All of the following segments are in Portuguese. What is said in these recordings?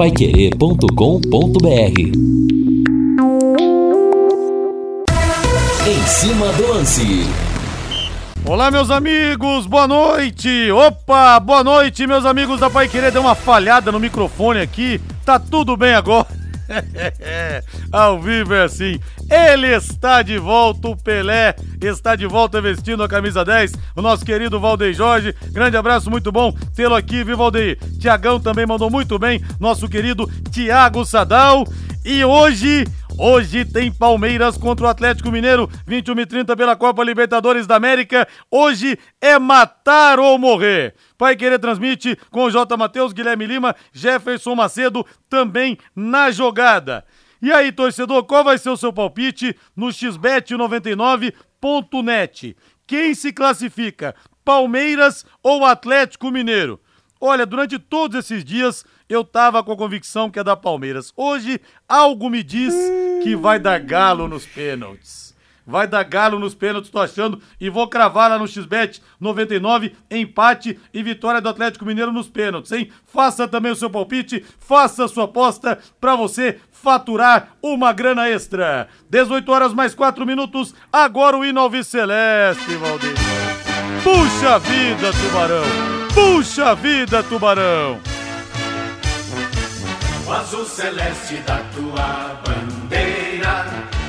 paiquerê.com.br Em cima do lance. Olá, meus amigos, boa noite! Opa, boa noite, meus amigos da Pai Querer. Deu uma falhada no microfone aqui, tá tudo bem agora. Ao vivo é assim. Ele está de volta, o Pelé está de volta vestindo a camisa 10. O nosso querido Valdeir Jorge. Grande abraço, muito bom tê-lo aqui, viu, Valdeir? Tiagão também mandou muito bem. Nosso querido Tiago Sadal. E hoje Hoje tem Palmeiras contra o Atlético Mineiro, 21 e 30 pela Copa Libertadores da América. Hoje é matar ou morrer. Pai Querer transmite com o J. Matheus, Guilherme Lima, Jefferson Macedo também na jogada. E aí, torcedor, qual vai ser o seu palpite no xbet99.net? Quem se classifica? Palmeiras ou Atlético Mineiro? Olha, durante todos esses dias eu tava com a convicção que é da Palmeiras. Hoje, algo me diz que vai dar galo nos pênaltis. Vai dar galo nos pênaltis, tô achando. E vou cravar lá no XBET 99, empate e vitória do Atlético Mineiro nos pênaltis, hein? Faça também o seu palpite, faça a sua aposta para você faturar uma grana extra. 18 horas mais 4 minutos, agora o hino Celeste, Valdir. Puxa vida, Tubarão! Puxa vida, Tubarão! O azul celeste da tua bandeira,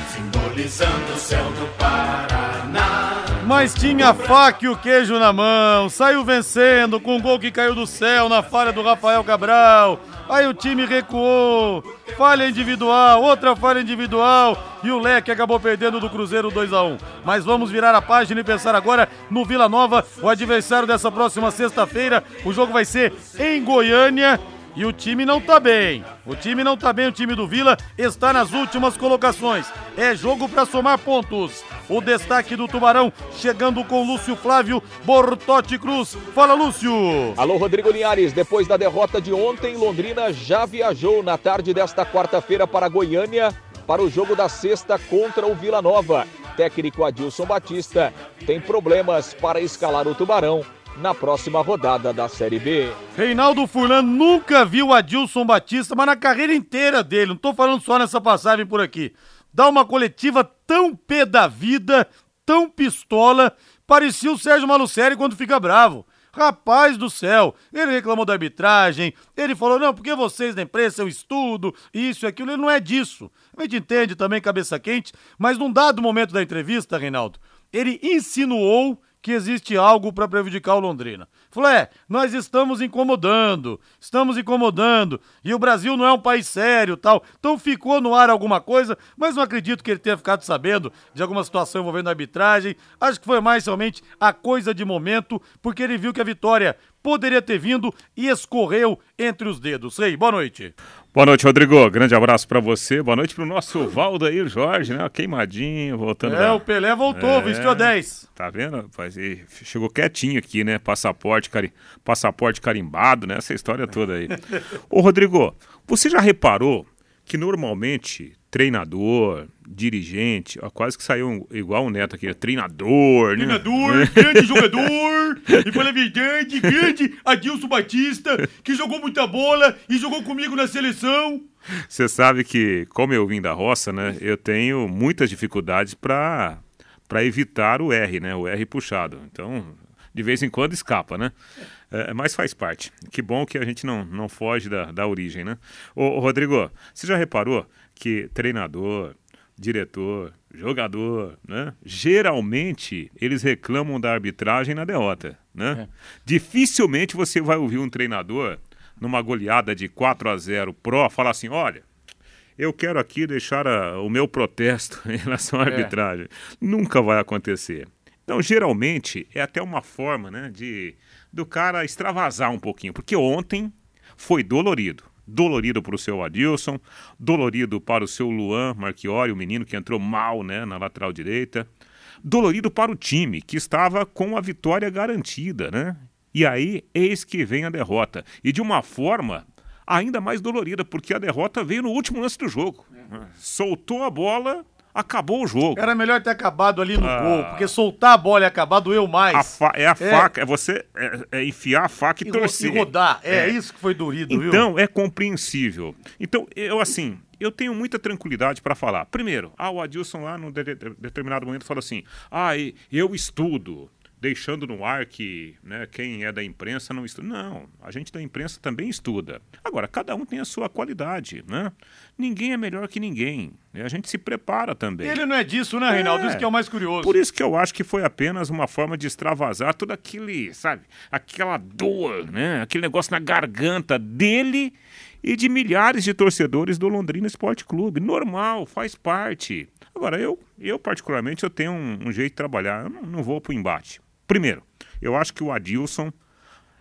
simbolizando o céu do Paraná. Mas tinha faca e o queijo na mão, saiu vencendo com um gol que caiu do céu na falha do Rafael Cabral. Aí o time recuou, falha individual, outra falha individual e o Leque acabou perdendo do Cruzeiro 2 a 1. Mas vamos virar a página e pensar agora no Vila Nova, o adversário dessa próxima sexta-feira. O jogo vai ser em Goiânia e o time não tá bem. O time não tá bem, o time do Vila está nas últimas colocações. É jogo para somar pontos. O destaque do Tubarão chegando com Lúcio Flávio Bortotti Cruz. Fala, Lúcio! Alô, Rodrigo Linhares. Depois da derrota de ontem, Londrina já viajou na tarde desta quarta-feira para Goiânia para o jogo da sexta contra o Vila Nova. Técnico Adilson Batista tem problemas para escalar o Tubarão na próxima rodada da Série B. Reinaldo Furlan nunca viu Adilson Batista, mas na carreira inteira dele, não tô falando só nessa passagem por aqui. Dá uma coletiva tão pé da vida, tão pistola, parecia o Sérgio Malucelli quando fica bravo. Rapaz do céu, ele reclamou da arbitragem, ele falou, não, porque vocês da imprensa, eu estudo, isso e aquilo, ele não é disso. A gente entende também, cabeça quente, mas num dado momento da entrevista, Reinaldo, ele insinuou que existe algo para prejudicar o Londrina. Falou: é, nós estamos incomodando, estamos incomodando, e o Brasil não é um país sério tal. Então ficou no ar alguma coisa, mas não acredito que ele tenha ficado sabendo de alguma situação envolvendo a arbitragem. Acho que foi mais realmente a coisa de momento, porque ele viu que a vitória poderia ter vindo e escorreu entre os dedos. Ei, boa noite. Boa noite, Rodrigo. Grande abraço para você. Boa noite pro nosso Valdair Jorge, né? Queimadinho, voltando. É, da... o Pelé voltou, é... vestiu a 10. Tá vendo, rapaz? E chegou quietinho aqui, né? Passaporte, cari... Passaporte carimbado, né? Essa história toda aí. Ô, Rodrigo, você já reparou que normalmente treinador, dirigente, ó, quase que saiu igual o Neto aqui, treinador, né? Treinador, grande jogador, e verdade, grande Adilson Batista, que jogou muita bola e jogou comigo na seleção. Você sabe que, como eu vim da roça, né, eu tenho muitas dificuldades para para evitar o R, né, o R puxado. Então, de vez em quando escapa, né? É, mas faz parte. Que bom que a gente não, não foge da, da origem, né? Ô, ô Rodrigo, você já reparou que treinador, diretor, jogador, né? Geralmente eles reclamam da arbitragem na derrota, né? É. Dificilmente você vai ouvir um treinador numa goleada de 4 a 0 pró falar assim, olha, eu quero aqui deixar a, o meu protesto em relação à é. arbitragem. É. Nunca vai acontecer. Então, geralmente, é até uma forma né, de do cara extravasar um pouquinho, porque ontem foi dolorido dolorido para o seu Adilson, dolorido para o seu Luan Marchiori, o menino que entrou mal né, na lateral direita, dolorido para o time, que estava com a vitória garantida, né? E aí, eis que vem a derrota. E de uma forma ainda mais dolorida, porque a derrota veio no último lance do jogo. É. Soltou a bola, Acabou o jogo. Era melhor ter acabado ali no Ah. gol, porque soltar a bola e acabar doeu mais. A é a É. faca, é você é, é enfiar a faca e, E, torcer. e rodar. É, É. isso que foi viu? Então, é compreensível. Então, eu assim, eu tenho muita tranquilidade para falar. Primeiro, ah, o Adilson lá num de- de- determinado momento falou assim: ah, eu estudo. Deixando no ar que né, quem é da imprensa não estuda. Não, a gente da imprensa também estuda. Agora, cada um tem a sua qualidade, né? Ninguém é melhor que ninguém. né? A gente se prepara também. Ele não é disso, né, Reinaldo? É. Isso que é o mais curioso. Por isso que eu acho que foi apenas uma forma de extravasar tudo aquele, sabe, aquela dor, né? Aquele negócio na garganta dele e de milhares de torcedores do Londrina Esporte Clube. Normal, faz parte. Agora, eu, eu particularmente, eu tenho um, um jeito de trabalhar. Eu não, não vou pro embate. Primeiro, eu acho que o Adilson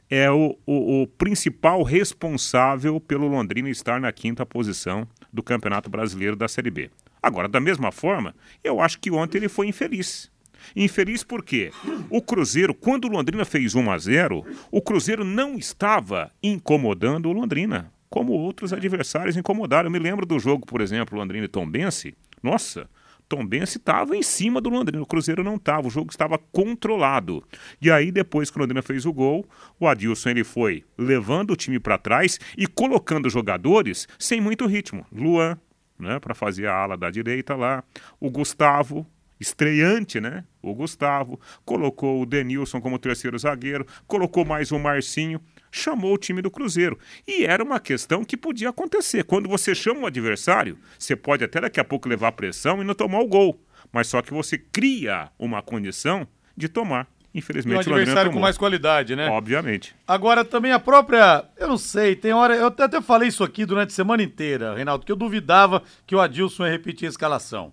é o, o, o principal responsável pelo Londrina estar na quinta posição do Campeonato Brasileiro da Série B. Agora, da mesma forma, eu acho que ontem ele foi infeliz. Infeliz porque o Cruzeiro, quando o Londrina fez 1 a 0, o Cruzeiro não estava incomodando o Londrina, como outros adversários incomodaram. Eu me lembro do jogo, por exemplo, Londrina e Tombense. Nossa, Tombense estava em cima do Londrina, o Cruzeiro não estava, o jogo estava controlado. E aí, depois que o Londrina fez o gol, o Adilson ele foi levando o time para trás e colocando jogadores sem muito ritmo. Luan, né, para fazer a ala da direita lá, o Gustavo, estreante, né? O Gustavo, colocou o Denilson como terceiro zagueiro, colocou mais o Marcinho, chamou o time do Cruzeiro. E era uma questão que podia acontecer. Quando você chama o adversário, você pode até daqui a pouco levar pressão e não tomar o gol. Mas só que você cria uma condição de tomar. E um Infelizmente, o adversário com mais qualidade, né? Obviamente. Agora também a própria. Eu não sei, tem hora. Eu até até falei isso aqui durante a semana inteira, Reinaldo, que eu duvidava que o Adilson ia repetir a escalação.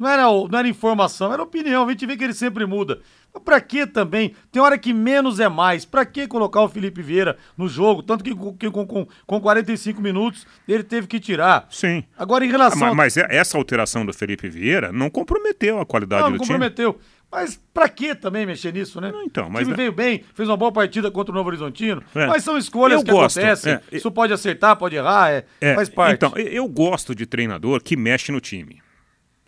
Não era, o- não era informação, era opinião. A gente vê que ele sempre muda. Mas pra que também? Tem hora que menos é mais. Pra que colocar o Felipe Vieira no jogo? Tanto que, com- que com, com, com 45 minutos ele teve que tirar. Sim. Agora, em Ah, relação. Mas, mas é- essa alteração do Felipe Vieira não comprometeu a qualidade Não, do não time. comprometeu. Mas pra que também mexer nisso, né? Não, então, o mas time é- veio bem, fez uma boa partida contra o Novo Horizontino. É. Mas são escolhas Eu que gosto, acontecem. é. Isso pode acertar, pode errar, é, É, faz parte. Então, eu gosto de treinador que mexe no time,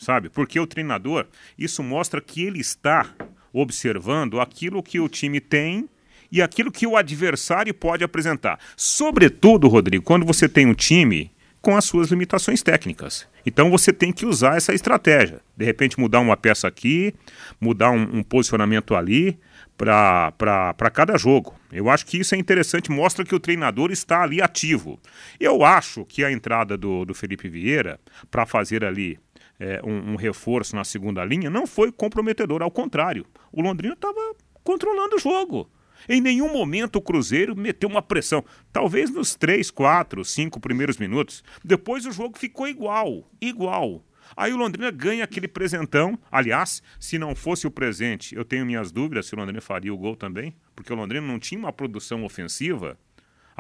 sabe? Porque o treinador, isso mostra que ele está observando aquilo que o time tem e aquilo que o adversário pode apresentar. Sobretudo, Rodrigo, quando você tem um time com as suas limitações técnicas. Então você tem que usar essa estratégia. De repente mudar uma peça aqui, mudar um, um posicionamento ali para cada jogo. Eu acho que isso é interessante, mostra que o treinador está ali ativo. Eu acho que a entrada do, do Felipe Vieira para fazer ali é, um, um reforço na segunda linha não foi comprometedor, ao contrário. O Londrina estava controlando o jogo. Em nenhum momento o Cruzeiro meteu uma pressão. Talvez nos três, quatro, cinco primeiros minutos. Depois o jogo ficou igual, igual. Aí o Londrina ganha aquele presentão. Aliás, se não fosse o presente, eu tenho minhas dúvidas se o Londrina faria o gol também, porque o Londrina não tinha uma produção ofensiva,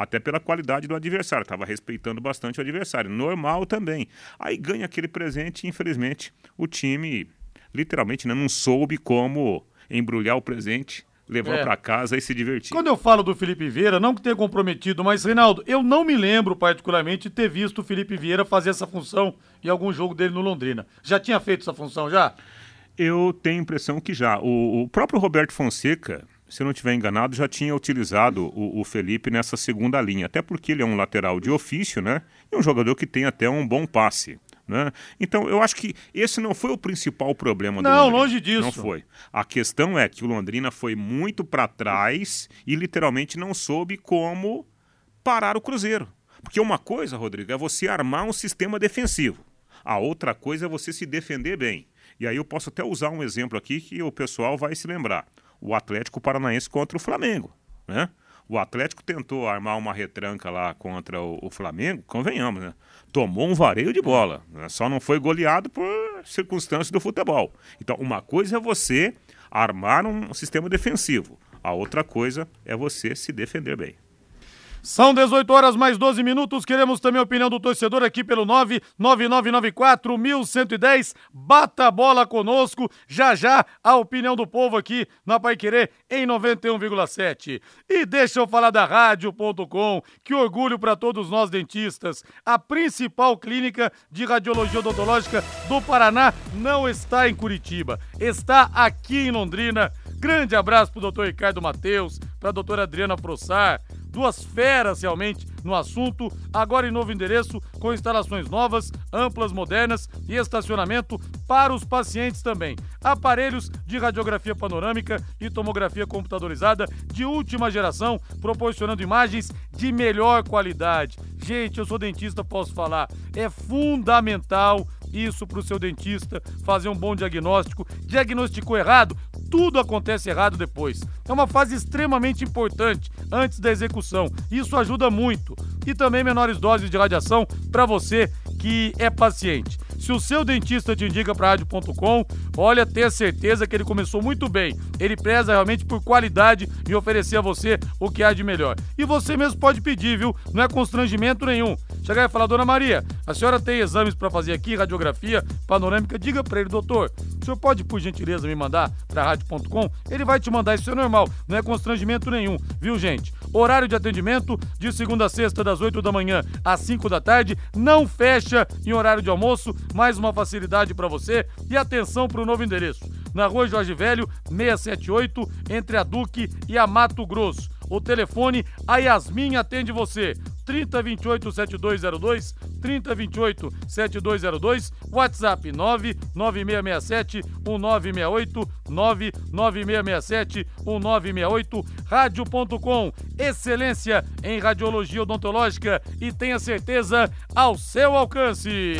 até pela qualidade do adversário, estava respeitando bastante o adversário. Normal também. Aí ganha aquele presente e, infelizmente, o time literalmente né, não soube como embrulhar o presente, levar É. para casa e se divertir. Quando eu falo do Felipe Vieira, não que tenha comprometido, mas, Reinaldo, eu não me lembro particularmente de ter visto o Felipe Vieira fazer essa função em algum jogo dele no Londrina. Já tinha feito essa função já? Eu tenho a impressão que já. O, o próprio Roberto Fonseca, se eu não estiver enganado, já tinha utilizado o, o Felipe nessa segunda linha. Até porque ele é um lateral de ofício, né? E um jogador que tem até um bom passe. Né? Então, eu acho que esse não foi o principal problema do Não, Londrina. longe disso. Não foi. A questão é que o Londrina foi muito para trás e literalmente não soube como parar o Cruzeiro. Porque uma coisa, Rodrigo, é você armar um sistema defensivo. A outra coisa é você se defender bem. E aí eu posso até usar um exemplo aqui que o pessoal vai se lembrar. O Atlético Paranaense contra o Flamengo, né? O Atlético tentou armar uma retranca lá contra o, o Flamengo, convenhamos, né? Tomou um vareio de bola, né? só não foi goleado por circunstâncias do futebol. Então, uma coisa é você armar um sistema defensivo, a outra coisa é você se defender bem. São 18 horas mais 12 minutos. Queremos também a opinião do torcedor aqui pelo 99994-1110. Bata a bola conosco. Já já a opinião do povo aqui na Pai Querer em 91,7. E deixa eu falar da Rádio.com. Que orgulho para todos nós dentistas. A principal clínica de radiologia odontológica do Paraná não está em Curitiba, está aqui em Londrina. Grande abraço pro doutor Ricardo Matheus, pra doutora Adriana Prossar, duas feras realmente no assunto, agora em novo endereço, com instalações novas, amplas, modernas e estacionamento para os pacientes também. Aparelhos de radiografia panorâmica e tomografia computadorizada de última geração, proporcionando imagens de melhor qualidade. Gente, eu sou dentista, posso falar, é fundamental isso para o seu dentista fazer um bom diagnóstico. Diagnosticou errado, tudo acontece errado depois. É uma fase extremamente importante antes da execução. Isso ajuda muito. E também menores doses de radiação para você que é paciente. Se o seu dentista te indica para rádio.com, olha, tenha certeza que ele começou muito bem. Ele preza realmente por qualidade e oferecer a você o que há de melhor. E você mesmo pode pedir, viu? Não é constrangimento nenhum. Chegar e falar, dona Maria, a senhora tem exames para fazer aqui, radiografia panorâmica? Diga para ele, doutor, o senhor pode, por gentileza, me mandar para rádio.com? Ele vai te mandar, isso é normal, não é constrangimento nenhum, viu, gente? Horário de atendimento de segunda a sexta, das 8 da manhã às 5 da tarde, não fecha em horário de almoço, mais uma facilidade para você. E atenção para o novo endereço: na rua Jorge Velho, 678, entre a Duque e a Mato Grosso. O telefone, a Yasmin atende você. 3028 7202, 3028 7202, WhatsApp 99667 1968, 99667 1968, rádio.com, excelência em radiologia odontológica e tenha certeza ao seu alcance.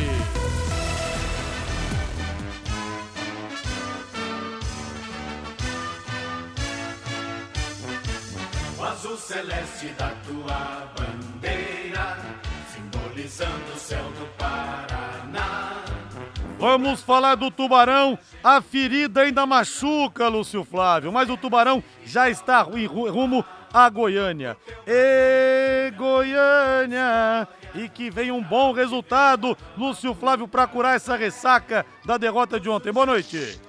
Azul celeste da tua bandeira, simbolizando o céu do Paraná. Vamos falar do Tubarão. A ferida ainda machuca, Lúcio Flávio, mas o Tubarão já está em ru- rumo a Goiânia. E Goiânia! E que venha um bom resultado, Lúcio Flávio, para curar essa ressaca da derrota de ontem. Boa noite.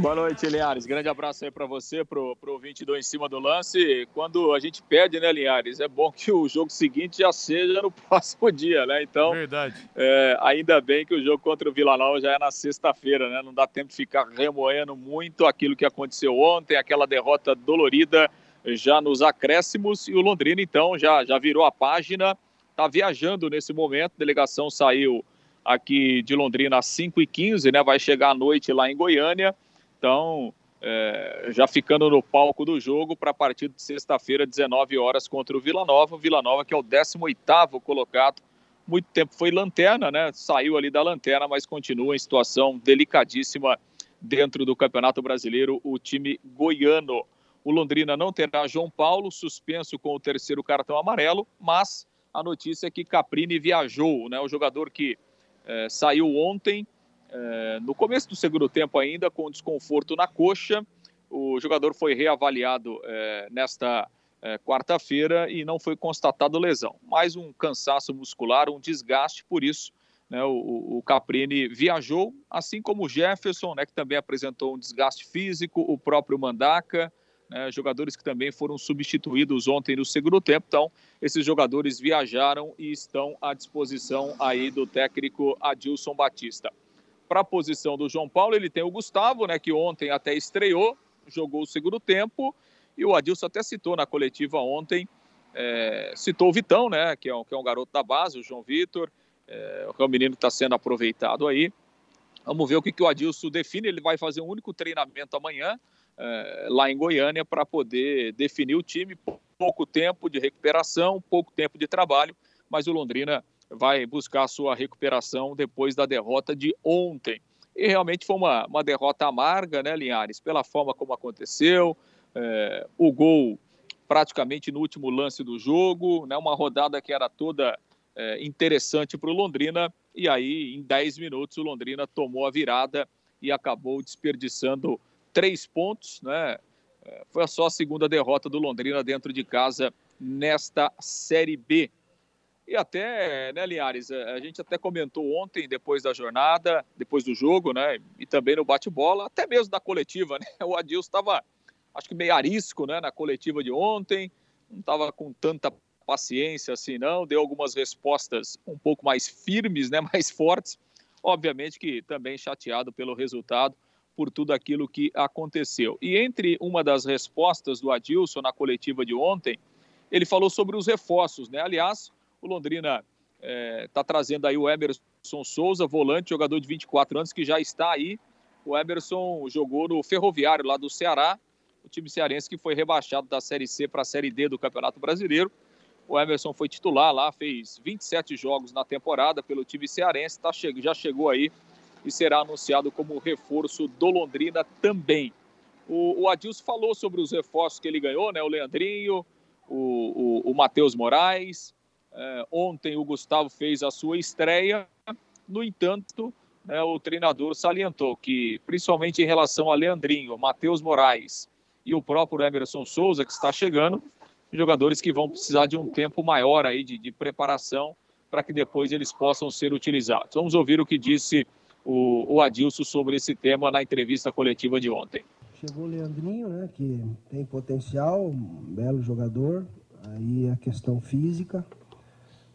Boa noite, Linhares. Grande abraço aí para você, pro, pro ouvinte do Em Cima do Lance. Quando a gente pede, né, Linhares, é bom que o jogo seguinte já seja no próximo dia, né? Então, Verdade. é, ainda bem que o jogo contra o Vila Nova já é na sexta-feira, né? Não dá tempo de ficar remoendo muito aquilo que aconteceu ontem, aquela derrota dolorida já nos acréscimos. E o Londrina, então, já, já virou a página, tá viajando nesse momento. A delegação saiu aqui de Londrina às 5h15, né? Vai chegar à noite lá em Goiânia. Então, é, já ficando no palco do jogo para a partir de sexta-feira, 19 horas, contra o Vila Nova. O Vila Nova, que é o 18º colocado, muito tempo foi lanterna, né? Saiu ali da lanterna, mas continua em situação delicadíssima dentro do Campeonato Brasileiro, o time goiano. O Londrina não terá João Paulo, suspenso com o terceiro cartão amarelo, mas a notícia é que Caprini viajou, né? O jogador que eh, saiu ontem, eh, no começo do segundo tempo ainda, com desconforto na coxa. O jogador foi reavaliado eh, nesta eh, quarta-feira e não foi constatado lesão. Mais um cansaço muscular, um desgaste, por isso né, o, o Caprini viajou, assim como o Jefferson, né, que também apresentou um desgaste físico, o próprio Mandaca, né, jogadores que também foram substituídos ontem no segundo tempo. Então, esses jogadores viajaram e estão à disposição aí do técnico Adilson Batista. Para a posição do João Paulo, ele tem o Gustavo, né, que ontem até estreou, jogou o segundo tempo, e o Adilson até citou na coletiva ontem, é, citou o Vitão, né, que é, um, que é um garoto da base, o João Vitor, que é um menino que está sendo aproveitado aí. Vamos ver o que, que o Adilson define. Ele vai fazer um único treinamento amanhã, é, lá em Goiânia, para poder definir o time. Pouco tempo de recuperação, pouco tempo de trabalho, mas o Londrina vai buscar sua recuperação depois da derrota de ontem. E realmente foi uma, uma derrota amarga, né, Linhares? Pela forma como aconteceu, é, o gol praticamente no último lance do jogo, né, uma rodada que era toda é, interessante para o Londrina, e aí em 10 minutos o Londrina tomou a virada e acabou desperdiçando três pontos, né? É, foi só a segunda derrota do Londrina dentro de casa nesta Série B. E até, né, Linhares, a gente até comentou ontem, depois da jornada, depois do jogo, né, e também no bate-bola, até mesmo da coletiva, né, o Adilson estava, acho que meio arisco, né, na coletiva de ontem, não estava com tanta paciência assim, não, deu algumas respostas um pouco mais firmes, né, mais fortes, obviamente que também chateado pelo resultado, por tudo aquilo que aconteceu. E entre uma das respostas do Adilson na coletiva de ontem, ele falou sobre os reforços, né? Aliás, o Londrina está é, tá trazendo aí o Emerson Souza, volante, jogador de 24 anos, que já está aí. O Emerson jogou no Ferroviário lá do Ceará, o time cearense que foi rebaixado da Série C para a Série D do Campeonato Brasileiro. O Emerson foi titular lá, fez 27 jogos na temporada pelo time cearense, tá, já chegou aí e será anunciado como reforço do Londrina também. O, o Adilson falou sobre os reforços que ele ganhou, né? O Leandrinho, o, o, o Matheus Moraes. É, ontem o Gustavo fez a sua estreia. No entanto, né, o treinador salientou que, principalmente em relação a Leandrinho, Matheus Moraes e o próprio Emerson Souza, que está chegando, jogadores que vão precisar de um tempo maior aí de, de preparação para que depois eles possam ser utilizados. Vamos ouvir o que disse o, o Adilson sobre esse tema na entrevista coletiva de ontem. Chegou o Leandrinho, né, que tem potencial, um belo jogador, aí a questão física,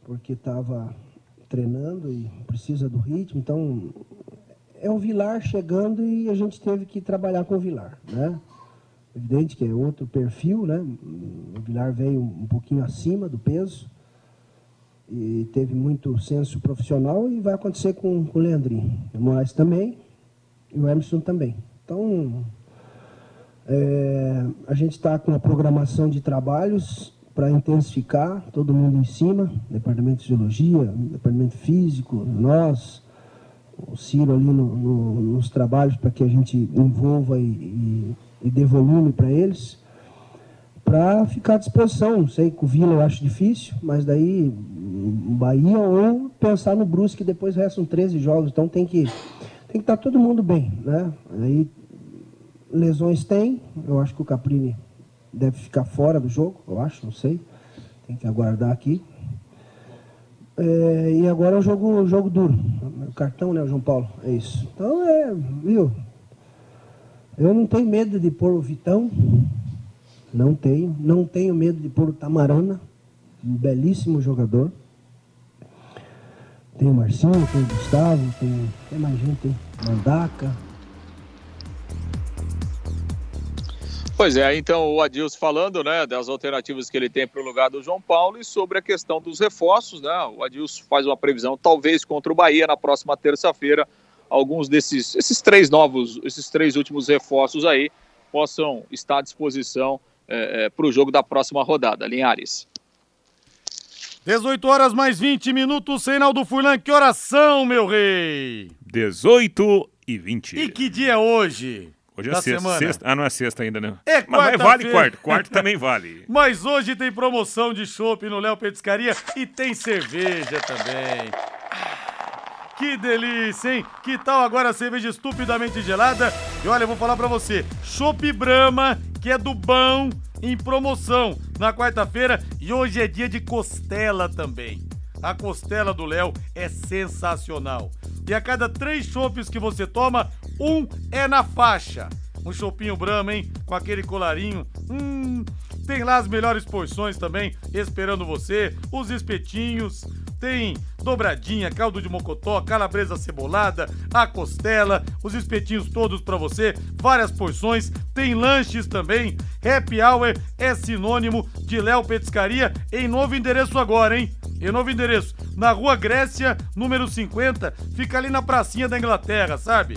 porque estava treinando e precisa do ritmo, então é o Vilar chegando e a gente teve que trabalhar com o Vilar, né? Evidente que é outro perfil, né? O Vilar veio um pouquinho acima do peso, e teve muito senso profissional e vai acontecer com, o Leandrinho. O Moraes também e o Emerson também. Então, é, a gente está com a programação de trabalhos para intensificar, todo mundo em cima, departamento de fisiologia, departamento físico, nós, o Ciro ali no, no, nos trabalhos para que a gente envolva e, e, e dê volume para eles para ficar à disposição. Não sei, com o Vila eu acho difícil, mas daí Bahia ou pensar no Brusque, depois restam 13 jogos, então tem que tem que estar tá todo mundo bem, né? Aí lesões tem, eu acho que o Caprini deve ficar fora do jogo, eu acho, não sei. Tem que aguardar aqui. É, e agora é o jogo, jogo duro. O cartão, né, João Paulo? É isso. Então é, viu? Eu não tenho medo de pôr o Vitão, não tenho. Não tenho medo de pôr o Tamarana, um belíssimo jogador. Tem o Marcinho, tem o Gustavo, tem, tem mais gente, tem Mandaca. Pois é, então o Adilson falando né, das alternativas que ele tem para o lugar do João Paulo e sobre a questão dos reforços, né? O Adilson faz uma previsão, talvez contra o Bahia na próxima terça-feira, alguns desses esses três novos, esses três últimos reforços aí possam estar à disposição é, é, para o jogo da próxima rodada. Linhares. 18 horas mais 20 minutos, Reinaldo Furlan, que oração, meu rei! 18 e 20. E que dia é hoje? Hoje é sexta, sexta, Ah, não é sexta ainda, né? É mas, mas vale quarto. Quarto também vale. mas hoje tem promoção de chopp no Léo Petiscaria e tem cerveja também. Que delícia, hein? Que tal agora a cerveja estupidamente gelada? E olha, eu vou falar para você, Chopp Brahma, que é do bom, em promoção na quarta-feira e hoje é dia de costela também. A costela do Léo é sensacional. E a cada três chopes que você toma, um é na faixa. Um chopinho Brahma, hein? Com aquele colarinho. Hum, tem lá as melhores porções também, esperando você. Os espetinhos, tem dobradinha, caldo de mocotó, calabresa cebolada, a costela, os espetinhos todos para você, várias porções, tem lanches também. Happy Hour é sinônimo de Léo Petiscaria em novo endereço agora, hein? Em novo endereço, na Rua Grécia, número 50, fica ali na pracinha da Inglaterra, sabe?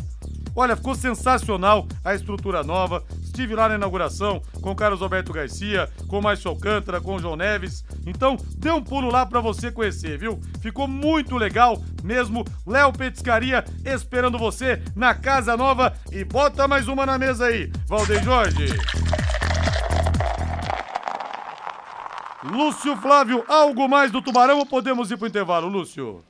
Olha, ficou sensacional a estrutura nova. Estive lá na inauguração com Carlos Alberto Garcia, com Márcio Alcântara, com João Neves. Então, dê um pulo lá para você conhecer, viu? Ficou muito legal mesmo. Léo Petiscaria esperando você na Casa Nova. E bota mais uma na mesa aí, Valdeir Jorge. Lúcio Flávio, algo mais do Tubarão ou podemos ir pro intervalo, Lúcio?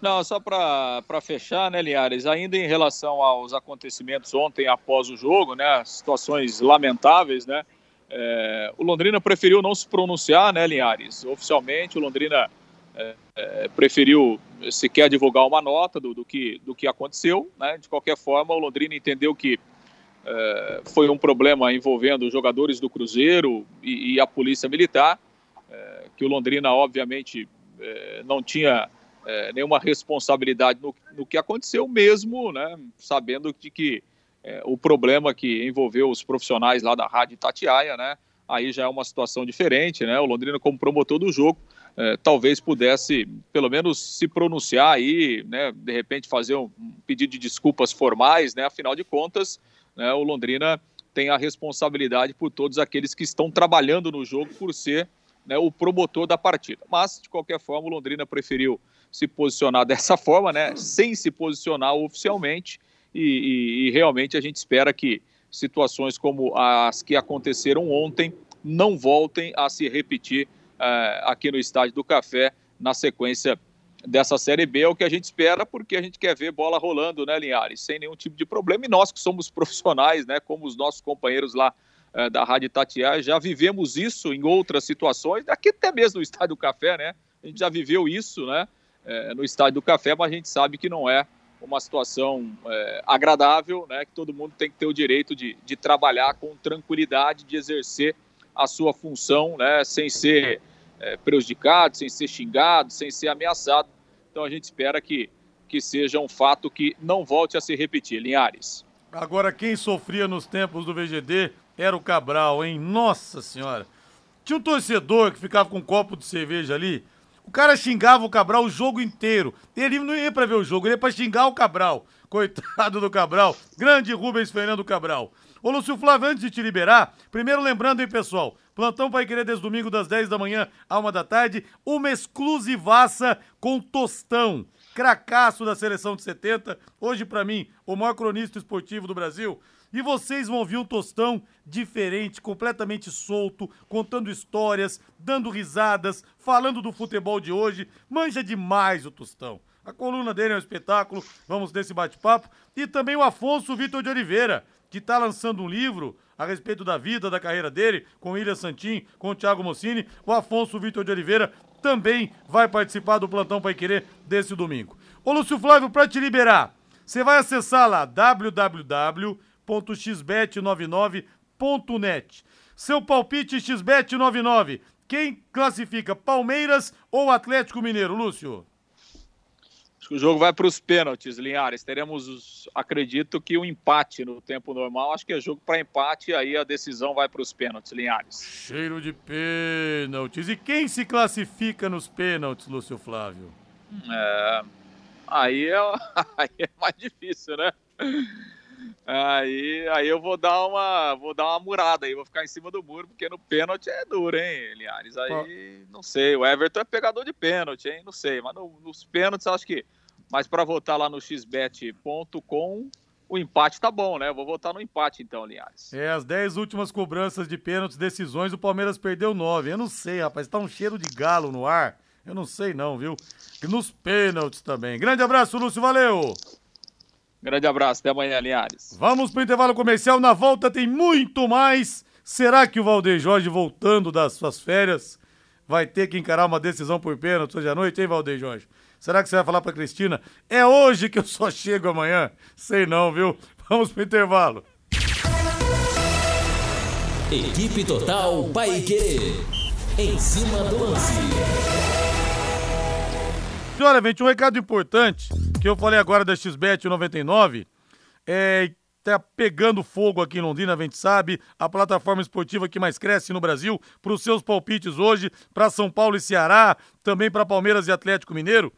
Não, só para fechar, né, Linhares, ainda em relação aos acontecimentos ontem após o jogo, né, situações lamentáveis, né, É, o Londrina preferiu não se pronunciar, né, Linhares? Oficialmente, o Londrina é, é, preferiu sequer divulgar uma nota do, do, que, do que aconteceu. Né? De qualquer forma, o Londrina entendeu que é, foi um problema envolvendo jogadores do Cruzeiro e, e a Polícia Militar, é, que o Londrina, obviamente, é, não tinha nenhuma responsabilidade no, no, que aconteceu, mesmo né, sabendo de que o problema que envolveu os profissionais lá da Rádio Tatiaia, né, aí já é uma situação diferente. Né, o Londrina, como promotor do jogo, talvez pudesse, pelo menos, se pronunciar aí, né, de repente fazer um pedido de desculpas formais, né, afinal de contas, né, o Londrina tem a responsabilidade por todos aqueles que estão trabalhando no jogo por ser né, o promotor da partida. Mas, de qualquer forma, o Londrina preferiu se posicionar dessa forma, né, sem se posicionar oficialmente, e, e, e realmente a gente espera que situações como as que aconteceram ontem não voltem a se repetir uh, aqui no Estádio do Café na sequência dessa Série B. É o que a gente espera, porque a gente quer ver bola rolando, né, Linhares? Sem nenhum tipo de problema. E nós que somos profissionais, né, como os nossos companheiros lá uh, da Rádio Tatiá, já vivemos isso em outras situações, aqui até mesmo no Estádio do Café, né? A gente já viveu isso, né? Uh, no Estádio do Café, mas a gente sabe que não é uma situação é, agradável, né, que todo mundo tem que ter o direito de, de trabalhar com tranquilidade, de exercer a sua função, né, sem ser é, prejudicado, sem ser xingado, sem ser ameaçado. Então a gente espera que, que seja um fato que não volte a se repetir. Linhares. Agora, quem sofria nos tempos do VGD era o Cabral, hein? Nossa Senhora! Tinha um torcedor que ficava com um copo de cerveja ali. O cara xingava o Cabral o jogo inteiro. Ele não ia pra ver o jogo, ele ia pra xingar o Cabral. Coitado do Cabral. Grande Rubens Fernando Cabral. Ô, Lúcio Flávio, antes de te liberar, primeiro lembrando, hein, pessoal, plantão vai querer desde domingo das 10 da manhã à 1 da tarde, uma exclusivaça com tostão. Cracaço da seleção de 70, hoje para mim, o maior cronista esportivo do Brasil. E vocês vão ouvir um tostão diferente, completamente solto, contando histórias, dando risadas, falando do futebol de hoje. Manja demais o tostão. A coluna dele é um espetáculo, vamos nesse bate-papo. E também o Afonso Vitor de Oliveira, que está lançando um livro a respeito da vida, da carreira dele, com Ilha Santin, com o Thiago Mossini. O Afonso Vitor de Oliveira também vai participar do Plantão Pai Querer desse domingo. Ô Lúcio Flávio, para te liberar, você vai acessar lá www.xbet99.net. Seu palpite xbet99. Quem classifica Palmeiras ou Atlético Mineiro, Lúcio? Acho que o jogo vai para os pênaltis, Linhares. Teremos, acredito que um empate no tempo normal. Acho que é jogo para empate, aí a decisão vai para os pênaltis, Linhares. Cheiro de pênaltis. E quem se classifica nos pênaltis, Lúcio Flávio? É, aí, é, aí é mais difícil, né? Aí, aí eu vou dar uma, vou dar uma murada aí, vou ficar em cima do muro, porque no pênalti é duro, hein, Linhares? Aí, não sei, o Everton é pegador de pênalti, hein? Não sei, mas no, nos pênaltis acho que mas para votar lá no xbet.com, o empate tá bom, né? Eu vou votar no empate então, Linhares. É, as 10 últimas cobranças de pênaltis, decisões, o Palmeiras perdeu 9. Eu não sei, rapaz, tá um cheiro de galo no ar. Eu não sei não, viu? E nos pênaltis também. Grande abraço, Lúcio, valeu! Grande abraço, até amanhã, Linhares. Vamos pro intervalo comercial, na volta tem muito mais. Será que o Valdeir Jorge, voltando das suas férias, vai ter que encarar uma decisão por pênalti hoje à noite, hein, Valdeir Jorge? Será que você vai falar pra Cristina? É hoje que eu só chego amanhã? Sei não, viu? Vamos pro intervalo. Equipe Total Paique. Em cima do lance. Olha, gente, um recado importante que eu falei agora da XBET 99 é tá pegando fogo aqui em Londrina, a gente sabe, a plataforma esportiva que mais cresce no Brasil, para os seus palpites hoje, para São Paulo e Ceará, também para Palmeiras e Atlético Mineiro.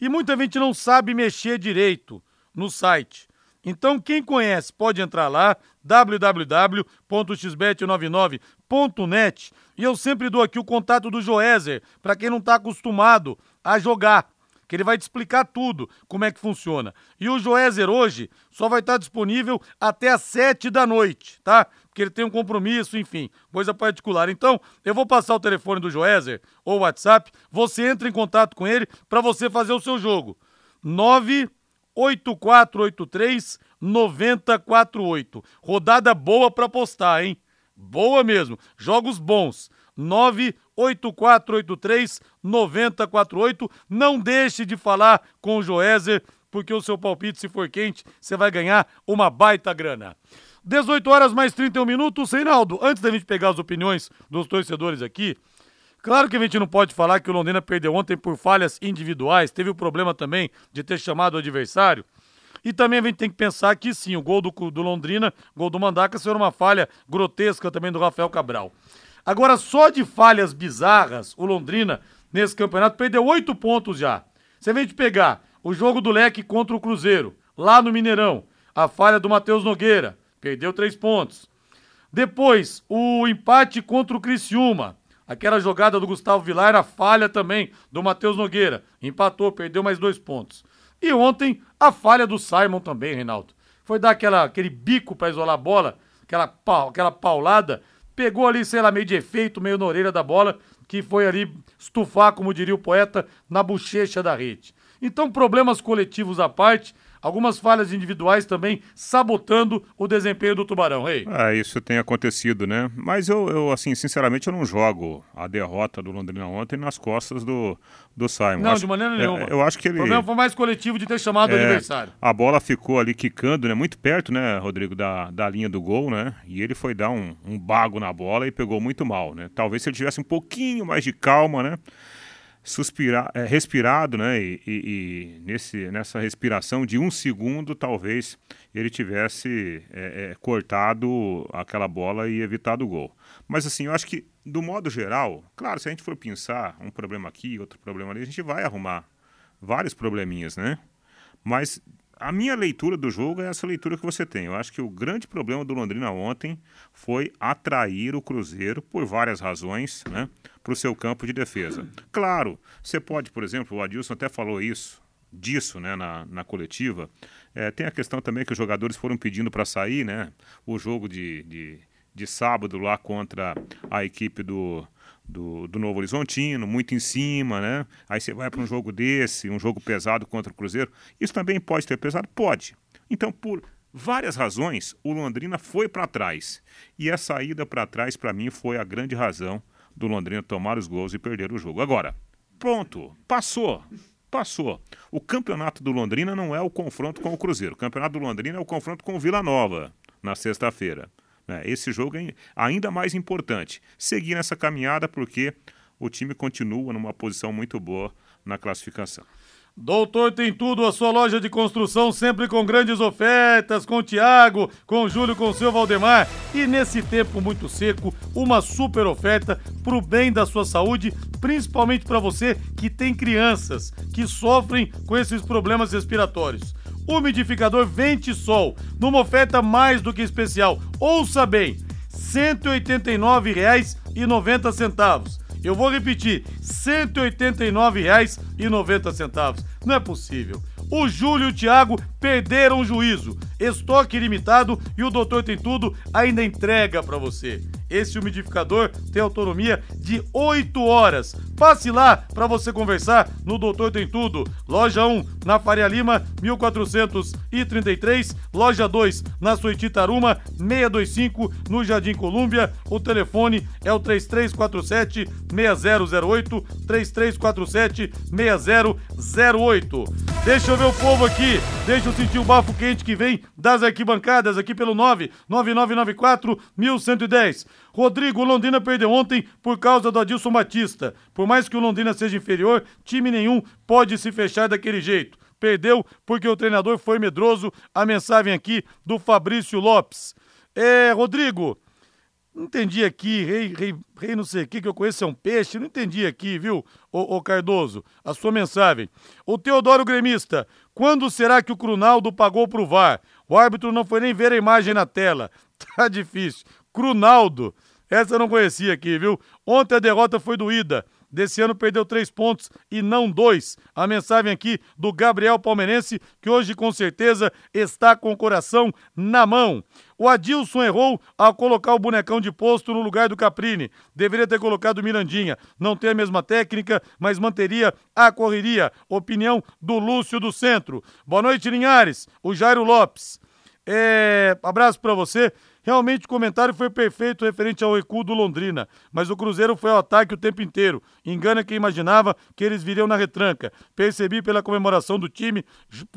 E muita gente não sabe mexer direito no site. Então, quem conhece pode entrar lá, www.xbet99.net. E eu sempre dou aqui o contato do Joézer, para quem não está acostumado a jogar que ele vai te explicar tudo, como é que funciona. E o Joézer hoje só vai estar disponível até às sete da noite, tá? Porque ele tem um compromisso, enfim, coisa particular. Então, eu vou passar o telefone do Joézer ou o WhatsApp, você entra em contato com ele para você fazer o seu jogo. 98483 9048. Rodada boa para postar, hein? Boa mesmo. Jogos bons. 98483 9048. Não deixe de falar com o Joézer, porque o seu palpite, se for quente, você vai ganhar uma baita grana. 18 horas mais 31 minutos. Reinaldo, antes da gente pegar as opiniões dos torcedores aqui, claro que a gente não pode falar que o Londrina perdeu ontem por falhas individuais, teve o problema também de ter chamado o adversário. E também a gente tem que pensar que sim, o gol do, do Londrina, gol do Mandaca, foi uma falha grotesca também do Rafael Cabral. Agora, só de falhas bizarras, o Londrina, nesse campeonato, perdeu oito pontos já. Se a gente pegar o jogo do Leque contra o Cruzeiro, lá no Mineirão, a falha do Matheus Nogueira, perdeu três pontos. Depois, o empate contra o Criciúma, aquela jogada do Gustavo Vilar, a falha também do Matheus Nogueira, empatou, perdeu mais dois pontos. E ontem, a falha do Simon também, Reinaldo. Foi dar aquela, aquele bico para isolar a bola, aquela, aquela paulada, pegou ali, sei lá, meio de efeito, meio na orelha da bola, que foi ali estufar, como diria o poeta, na bochecha da rede. Então, problemas coletivos à parte, algumas falhas individuais também sabotando o desempenho do Tubarão, rei. É, isso tem acontecido, né? Mas eu, eu, assim, sinceramente, eu não jogo a derrota do Londrina ontem nas costas do, do Simon. Não, acho, de maneira nenhuma. É, eu acho que ele... O problema foi mais coletivo de ter chamado é, o adversário. A bola ficou ali quicando, né? Muito perto, né, Rodrigo, da, da linha do gol, né? E ele foi dar um, um bago na bola e pegou muito mal, né? Talvez se ele tivesse um pouquinho mais de calma, né? Suspirar, é, respirado, né? E, e, e, nesse, nessa respiração de um segundo, talvez ele tivesse é, é, cortado aquela bola e evitado o gol. Mas assim, eu acho que, do modo geral, claro, se a gente for pensar um problema aqui, outro problema ali, a gente vai arrumar vários probleminhas, né? Mas a minha leitura do jogo é essa leitura que você tem. Eu acho que o grande problema do Londrina ontem foi atrair o Cruzeiro por várias razões, né? para o seu campo de defesa. Claro, você pode, por exemplo, o Adilson até falou isso, disso né, na, na coletiva. É, tem a questão também que os jogadores foram pedindo para sair, né? O jogo de, de, de sábado lá contra a equipe do, do, do, Novo Horizontino, muito em cima, né? Aí você vai para um jogo desse, um jogo pesado contra o Cruzeiro. Isso também pode ter pesado? Pode. Então, por várias razões, o Londrina foi para trás. E a saída para trás, para mim, foi a grande razão do Londrina tomar os gols e perder o jogo. Agora, pronto, passou. Passou. O campeonato do Londrina não é o confronto com o Cruzeiro. O campeonato do Londrina é o confronto com o Vila Nova na sexta-feira. É, esse jogo é ainda mais importante. Seguir nessa caminhada porque o time continua numa posição muito boa na classificação. Doutor tem tudo, a sua loja de construção sempre com grandes ofertas, com o Tiago, com o Júlio, com o seu Valdemar. E nesse tempo muito seco, uma super oferta pro bem da sua saúde, principalmente para você que tem crianças que sofrem com esses problemas respiratórios. Umidificador Vente Sol, numa oferta mais do que especial. Ouça bem, R$ 189,90 eu vou repetir, R$ 189,90. Não é possível. O Júlio e o Thiago perderam o juízo. Estoque ilimitado e o Doutor Tem Tudo ainda entrega para você. Esse umidificador tem autonomia de 8 horas. Passe lá para você conversar no Doutor Tem Tudo. Loja 1, na Faria Lima, 1433. Loja 2, na Soititaruma, 625, no Jardim Colúmbia. O telefone é o 3347 6008, 3347 6008. Deixa eu ver o povo aqui. Deixa eu sentir o bafo quente que vem das arquibancadas aqui pelo 99994 1110. Rodrigo, o Londrina perdeu ontem por causa do Adilson Batista. Por mais que o Londrina seja inferior, time nenhum pode se fechar daquele jeito. Perdeu porque o treinador foi medroso. A mensagem aqui do Fabrício Lopes. É, Rodrigo, não entendi aqui, rei, rei, rei não sei o que, que eu conheço é um peixe. Não entendi aqui, viu, ô, ô Cardoso, a sua mensagem. O Teodoro Gremista, quando será que o Crunaldo pagou pro VAR? O árbitro não foi nem ver a imagem na tela. Tá difícil. Crunaldo. Essa eu não conhecia aqui, viu? Ontem a derrota foi doída. Desse ano perdeu três pontos e não dois. A mensagem aqui do Gabriel Palmeirense, que hoje com certeza está com o coração na mão. O Adilson errou ao colocar o bonecão de posto no lugar do Caprini. Deveria ter colocado o Mirandinha. Não tem a mesma técnica, mas manteria a correria. Opinião do Lúcio do Centro. Boa noite, Linhares. O Jairo Lopes. É... Abraço para você. Realmente o comentário foi perfeito referente ao recuo do Londrina, mas o Cruzeiro foi ao ataque o tempo inteiro. Engana quem imaginava que eles viriam na retranca. Percebi pela comemoração do time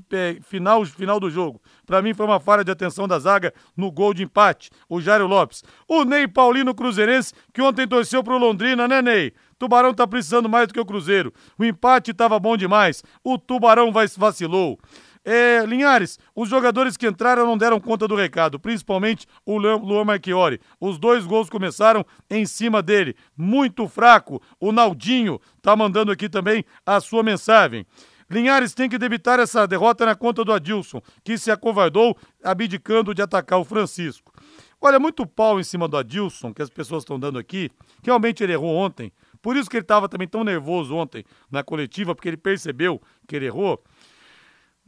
é, final, final do jogo. Para mim foi uma falha de atenção da zaga no gol de empate. O Jairo Lopes. O Ney Paulino Cruzeirense, que ontem torceu pro Londrina, né, Ney? Tubarão tá precisando mais do que o Cruzeiro. O empate tava bom demais. O Tubarão vacilou. É, Linhares, os jogadores que entraram não deram conta do recado, principalmente o Luan Marchiori. Os dois gols começaram em cima dele. Muito fraco. O Naldinho tá mandando aqui também a sua mensagem. Linhares tem que debitar essa derrota na conta do Adilson, que se acovardou abdicando de atacar o Francisco. Olha, muito pau em cima do Adilson, que as pessoas estão dando aqui, realmente ele errou ontem. Por isso que ele estava também tão nervoso ontem na coletiva, porque ele percebeu que ele errou.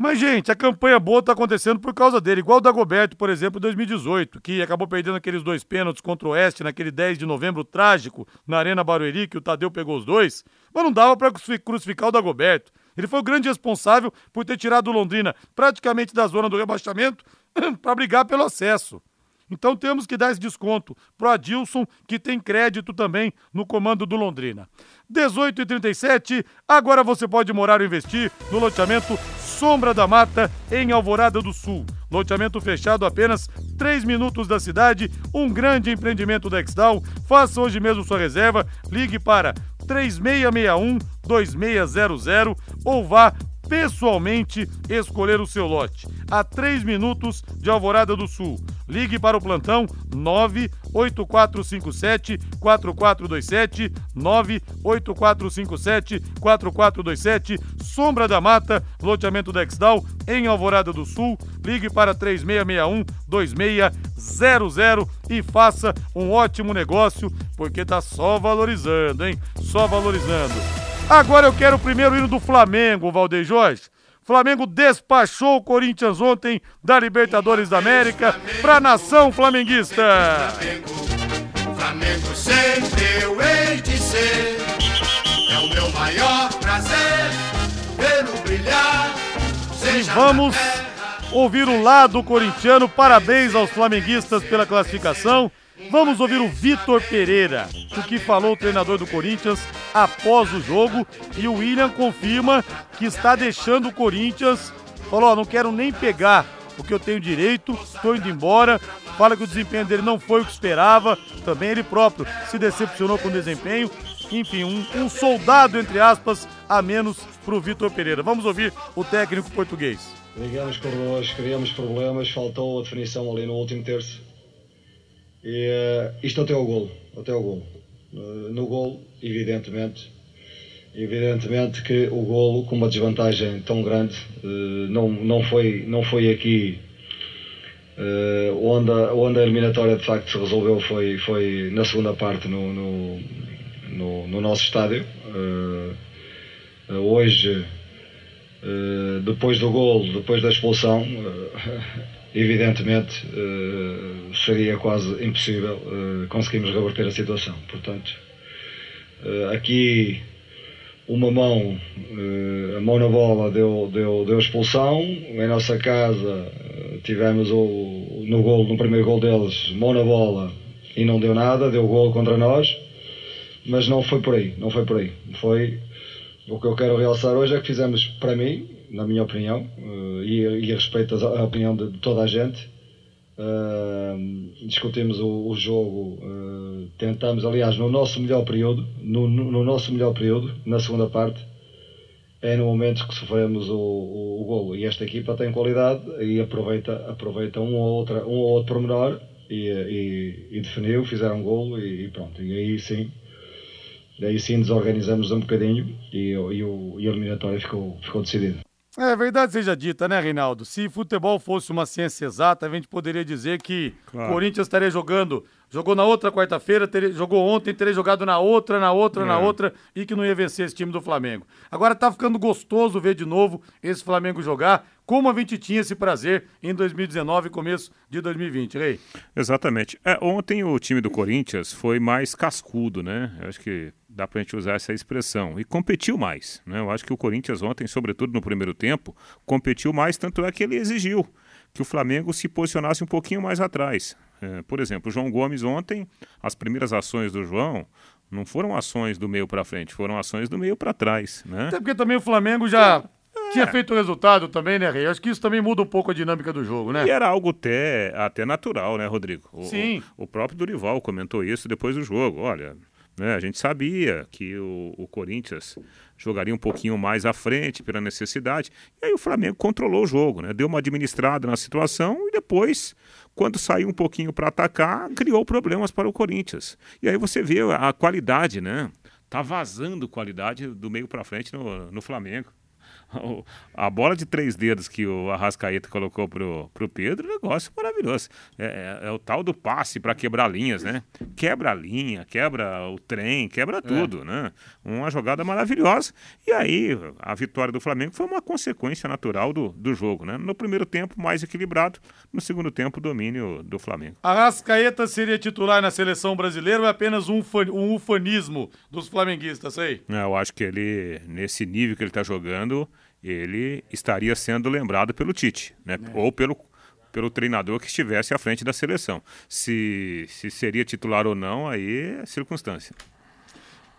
Mas, gente, a campanha boa está acontecendo por causa dele, igual o Dagoberto, por exemplo, em 2018, que acabou perdendo aqueles dois pênaltis contra o Oeste naquele 10 de novembro trágico na Arena Barueri, que o Tadeu pegou os dois. Mas não dava para crucificar o Dagoberto. Ele foi o grande responsável por ter tirado o Londrina praticamente da zona do rebaixamento para brigar pelo acesso. Então temos que dar esse desconto pro Adilson, que tem crédito também no comando do Londrina. 18 e 37, agora você pode morar ou investir no loteamento Sombra da Mata, em Alvorada do Sul. Loteamento fechado apenas 3 minutos da cidade, um grande empreendimento da Exdal. Faça hoje mesmo sua reserva, ligue para 3661 2600 ou vá pessoalmente escolher o seu lote. A 3 minutos de Alvorada do Sul. Ligue para o plantão 98457 4427 98457 4427 Sombra da Mata, loteamento Dexdal em Alvorada do Sul. Ligue para 3661 2600 e faça um ótimo negócio, porque tá só valorizando, hein? Só valorizando. Agora eu quero o primeiro hino do Flamengo, Valdeir Jorge. Flamengo despachou o Corinthians ontem da Libertadores da América para a nação flamenguista. Flamengo, Flamengo sempre eu hei de ser. É o meu maior prazer vê-lo brilhar. E vamos ouvir o lado corintiano. Parabéns aos flamenguistas pela classificação. Vamos ouvir o Vitor Pereira, o que falou o treinador do Corinthians após o jogo. E o William confirma que está deixando o Corinthians. Falou: não quero nem pegar o que eu tenho direito, estou indo embora. Fala que o desempenho dele não foi o que esperava. Também ele próprio se decepcionou com o desempenho. Enfim, um, um soldado, entre aspas, a menos para o Vitor Pereira. Vamos ouvir o técnico português. Ligamos por nós, criamos problemas, faltou a definição ali no último terço e, uh, isto até ao gol, até ao gol. No gol, evidentemente, evidentemente que o golo com uma desvantagem tão grande uh, não, não, foi, não foi aqui uh, onde, a, onde a eliminatória de facto se resolveu foi, foi na segunda parte no, no, no, no nosso estádio. Hoje, depois do golo, depois da expulsão, evidentemente uh, seria quase impossível conseguirmos reverter a situação. Portanto, aqui uma mão, a mão na bola deu, deu, deu expulsão, em nossa casa tivemos o, no, gol, no primeiro gol deles, mão na bola e não deu nada, deu gol contra nós, mas não foi por aí, não foi por aí. Foi o que eu quero realçar hoje é que fizemos para mim, na minha opinião, uh, e, e respeito a opinião de, toda a gente. Uh, discutimos o, o jogo, uh, tentamos, aliás, no nosso melhor período, no, no, no, nosso melhor período, na segunda parte, é no momento que sofremos o, o, o golo. E esta equipa tem qualidade e aproveita, aproveita um, ou outra, um ou outro pormenor e, e, e definiu, fizeram um golo e, e pronto. E aí sim Daí sim desorganizamos um bocadinho e, e, o, e a eliminatória ficou, ficou decidida. É verdade seja dita, né, Reinaldo? Se futebol fosse uma ciência exata, a gente poderia dizer que o claro. Corinthians estaria jogando, jogou na outra quarta-feira, jogou ontem, teria jogado na outra, na outra, é. na outra, e que não ia vencer esse time do Flamengo. Agora tá ficando gostoso ver de novo esse Flamengo jogar, como a gente tinha esse prazer em 2019 começo de 2020, Rei. Exatamente. É, ontem o time do Corinthians foi mais cascudo, né? Eu acho que dá para a gente usar essa expressão, e competiu mais. Né? Eu acho que o Corinthians ontem, sobretudo no primeiro tempo, competiu mais, tanto é que ele exigiu que o Flamengo se posicionasse um pouquinho mais atrás. É, por exemplo, o João Gomes ontem, as primeiras ações do João não foram ações do meio para frente, foram ações do meio para trás, né? Até porque também o Flamengo já. Tinha feito o resultado também, né, Rei? Acho que isso também muda um pouco a dinâmica do jogo, né? E era algo até, até natural, né, Rodrigo? O, Sim. O, o próprio Dorival comentou isso depois do jogo. Olha, né, a gente sabia que o, o Corinthians jogaria um pouquinho mais à frente pela necessidade. E aí o Flamengo controlou o jogo, né? Deu uma administrada na situação e depois quando saiu um pouquinho para atacar, criou problemas para o Corinthians. E aí você vê a qualidade, né? Tá vazando qualidade do meio para frente no, no Flamengo a bola de três dedos que o Arrascaeta colocou pro, pro Pedro, negócio maravilhoso. É, é, é o tal do passe para quebrar linhas, né? Quebra a linha, quebra o trem, quebra é. tudo, é. né? Uma jogada maravilhosa. E aí, a vitória do Flamengo foi uma consequência natural do, do jogo, né? No primeiro tempo, mais equilibrado. No segundo tempo, domínio do Flamengo. Arrascaeta seria titular na seleção brasileira ou é apenas um, um ufanismo dos flamenguistas aí? É, eu acho que ele, nesse nível que ele está jogando, ele estaria sendo lembrado pelo Tite, né? É. Ou pelo, pelo treinador que estivesse à frente da seleção. Se, se seria titular ou não, aí é circunstância.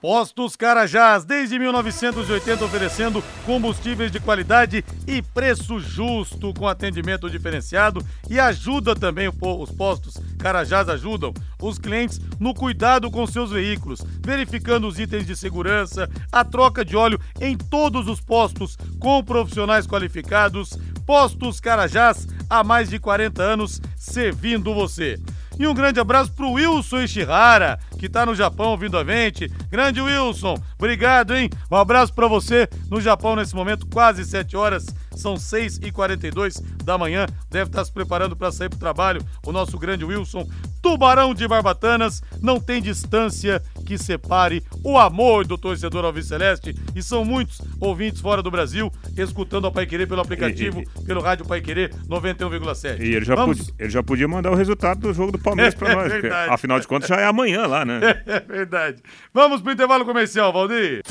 Postos Carajás, desde 1980 oferecendo combustíveis de qualidade e preço justo com atendimento diferenciado e ajuda também os postos Carajás ajudam os clientes no cuidado com seus veículos, verificando os itens de segurança, a troca de óleo em todos os postos com profissionais qualificados. Postos Carajás há mais de 40 anos servindo você. E um grande abraço pro Wilson Ishihara, que tá no Japão ouvindo a gente. Grande Wilson, obrigado, hein? Um abraço para você no Japão nesse momento, quase 7 horas são 6h42 da manhã. Deve estar se preparando para sair para o trabalho. O nosso grande Wilson, tubarão de Barbatanas. Não tem distância que separe o amor do torcedor Alves Celeste. E são muitos ouvintes fora do Brasil escutando a Pai Querer pelo aplicativo, e, e, pelo rádio Pai Querer 91,7. E ele já, Vamos... podia, ele já podia mandar o resultado do jogo do Palmeiras para nós. Porque, afinal de contas, já é amanhã lá, né? É verdade. Vamos pro intervalo comercial, Valdir.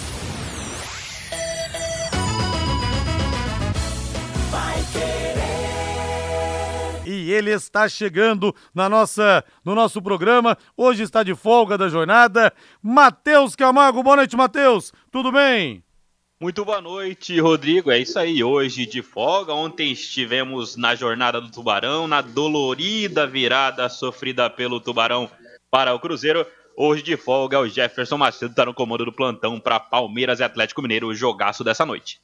Ele está chegando na nossa, no nosso programa. Hoje está de folga da jornada. Matheus Camargo, boa noite, Matheus. Tudo bem? Muito boa noite, Rodrigo. É isso aí, hoje de folga. Ontem estivemos na jornada do Tubarão, na dolorida virada sofrida pelo Tubarão para o Cruzeiro. Hoje de folga, o Jefferson Macedo está no comando do plantão para Palmeiras e Atlético Mineiro, o jogaço dessa noite.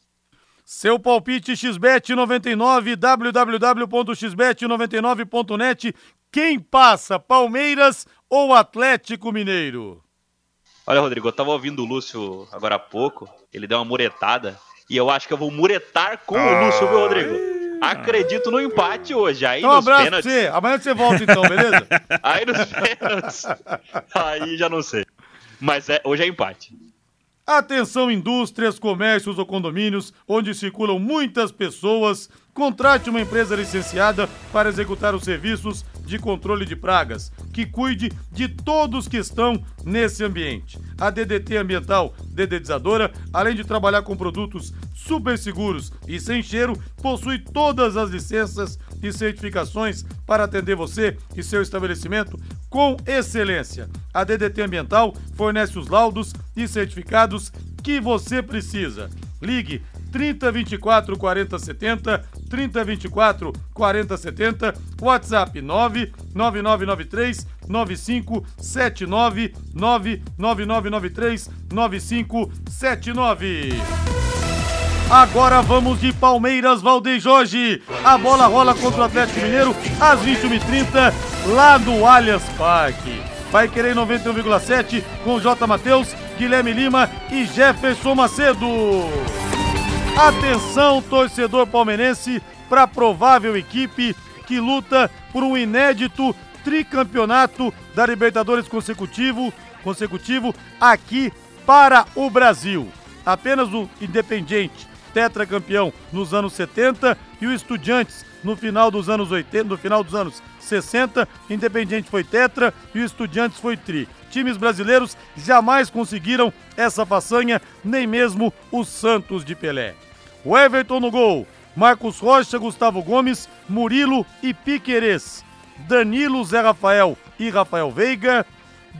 Seu palpite XBET99, www.xbet99.net. Quem passa, Palmeiras ou Atlético Mineiro? Olha, Rodrigo, eu tava ouvindo o Lúcio agora há pouco, ele deu uma muretada, e eu acho que eu vou muretar com o Lúcio, viu, Rodrigo? Acredito no empate hoje. Aí então, nos um abraço pênaltis... pra você. Amanhã você volta então, beleza? aí nos pênaltis. Aí já não sei. Mas é, hoje é empate. Atenção indústrias, comércios ou condomínios onde circulam muitas pessoas, contrate uma empresa licenciada para executar os serviços de controle de pragas, que cuide de todos que estão nesse ambiente. A DDT Ambiental Dedetizadora, além de trabalhar com produtos super seguros e sem cheiro, possui todas as licenças e certificações para atender você e seu estabelecimento com excelência. A DDT Ambiental fornece os laudos e certificados que você precisa. Ligue 3024 4070, 3024 4070, WhatsApp 99993 9579 99993 9579. Agora vamos de Palmeiras, Valdeir Jorge. A bola rola contra o Atlético Mineiro às 21h30 lá no Allianz Parque. Vai querer 91,7 com J. Matheus, Guilherme Lima e Jefferson Macedo. Atenção, torcedor palmeirense, para a provável equipe que luta por um inédito tricampeonato da Libertadores consecutivo, consecutivo aqui para o Brasil. Apenas o Independiente, tetracampeão nos anos 70 e o Estudiantes no final dos anos 80, no final dos anos 60, Independiente foi tetra e o Estudiantes foi tri. Times brasileiros jamais conseguiram essa façanha, nem mesmo o Santos de Pelé. O Everton no gol, Marcos Rocha, Gustavo Gomes, Murilo e Piquerez. Danilo, Zé Rafael e Rafael Veiga,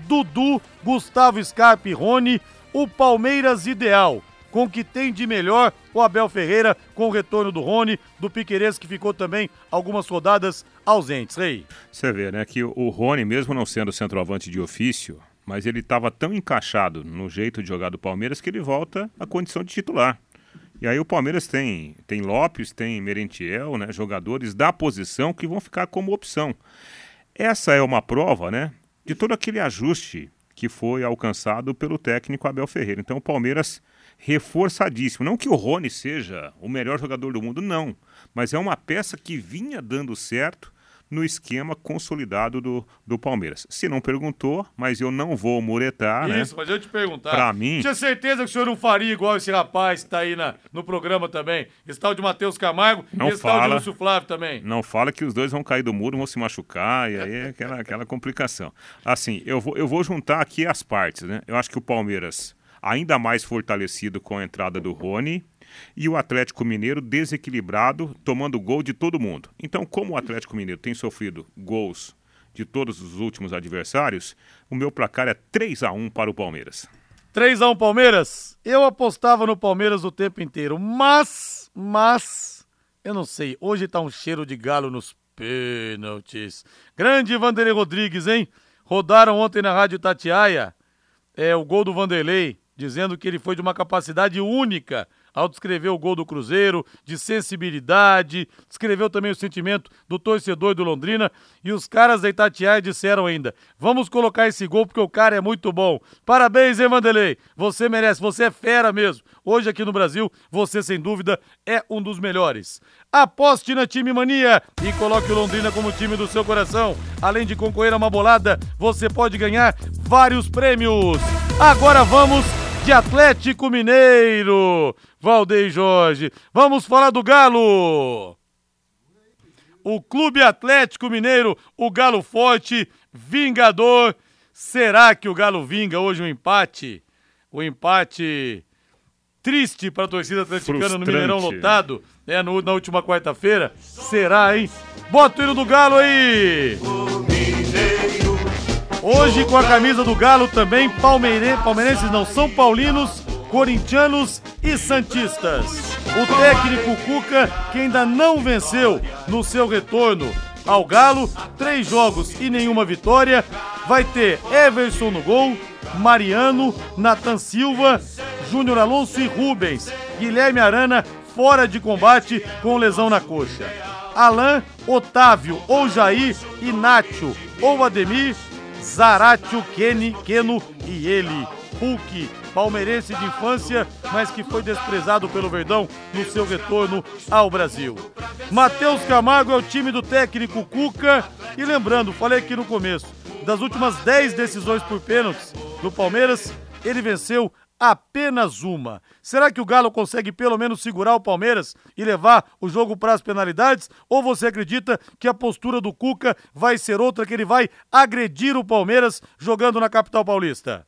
Dudu, Gustavo Scarpe e Rony, o Palmeiras ideal, com o que tem de melhor o Abel Ferreira, com o retorno do Rony, do Piqueires, que ficou também algumas rodadas ausentes. Rei. Você vê, né, que o Rony, mesmo não sendo centroavante de ofício, mas ele estava tão encaixado no jeito de jogar do Palmeiras que ele volta à condição de titular. E aí o Palmeiras tem, tem Lopes, tem Merentiel, né, jogadores da posição que vão ficar como opção. Essa é uma prova, né, de todo aquele ajuste que foi alcançado pelo técnico Abel Ferreira. Então o Palmeiras reforçadíssimo. Não que o Rony seja o melhor jogador do mundo, não. Mas é uma peça que vinha dando certo no esquema consolidado do, do Palmeiras. Se não perguntou, mas eu não vou muretar, né? Isso, mas eu te perguntar. Pra mim... Tinha certeza que o senhor não faria igual esse rapaz que tá aí na, no programa também. Esse tal de Matheus Camargo Não e esse tal de fala. Lúcio Flávio também. Não fala que os dois vão cair do muro, vão se machucar, e aí é aquela, aquela complicação. Assim, eu vou, eu vou juntar aqui as partes, né? Eu acho que o Palmeiras, ainda mais fortalecido com a entrada do Rony, e o Atlético Mineiro desequilibrado, tomando gol de todo mundo. Então, como o Atlético Mineiro tem sofrido gols de todos os últimos adversários, o meu placar é 3 a 1 para o Palmeiras. 3x1 Palmeiras. Eu apostava no Palmeiras o tempo inteiro, mas, mas, eu não sei, hoje tá um cheiro de galo nos pênaltis. Grande Vanderlei Rodrigues, hein? Rodaram ontem na Rádio Tatiaia é, o gol do Vanderlei, dizendo que ele foi de uma capacidade única ao descrever o gol do Cruzeiro, de sensibilidade, descreveu também o sentimento do torcedor do Londrina e os caras da Itatiaia disseram ainda: vamos colocar esse gol porque o cara é muito bom. Parabéns, hein, Vanderlei? Você merece, você é fera mesmo. Hoje aqui no Brasil, você sem dúvida é um dos melhores. Aposte na Time Mania e coloque o Londrina como time do seu coração. Além de concorrer a uma bolada, você pode ganhar vários prêmios. Agora vamos de Atlético Mineiro. Valdeir Jorge, vamos falar do Galo. O Clube Atlético Mineiro, o Galo forte, vingador. Será que o Galo vinga hoje um empate? O empate triste para a torcida atleticana no Frustrante. Mineirão lotado, né, no- na última quarta-feira. Será, hein? Bota o hino do Galo aí! Hoje com a camisa do Galo também palmeire... palmeirenses não, São Paulinos, corintianos e santistas. O técnico Cuca, que ainda não venceu no seu retorno ao Galo, três jogos e nenhuma vitória, vai ter Everson no gol, Mariano, Nathan Silva, Júnior Alonso e Rubens. Guilherme Arana fora de combate com lesão na coxa. Alain, Otávio ou Jair Nacho ou Ademir, Zaratio, Kenny, Keno e ele, Hulk, palmeirense de infância, mas que foi desprezado pelo Verdão no seu retorno ao Brasil. Matheus Camargo é o time do técnico Cuca. E lembrando, falei aqui no começo, das últimas 10 decisões por pênaltis do Palmeiras, ele venceu apenas uma. Será que o Galo consegue pelo menos segurar o Palmeiras e levar o jogo para as penalidades? Ou você acredita que a postura do Cuca vai ser outra, que ele vai agredir o Palmeiras jogando na capital paulista?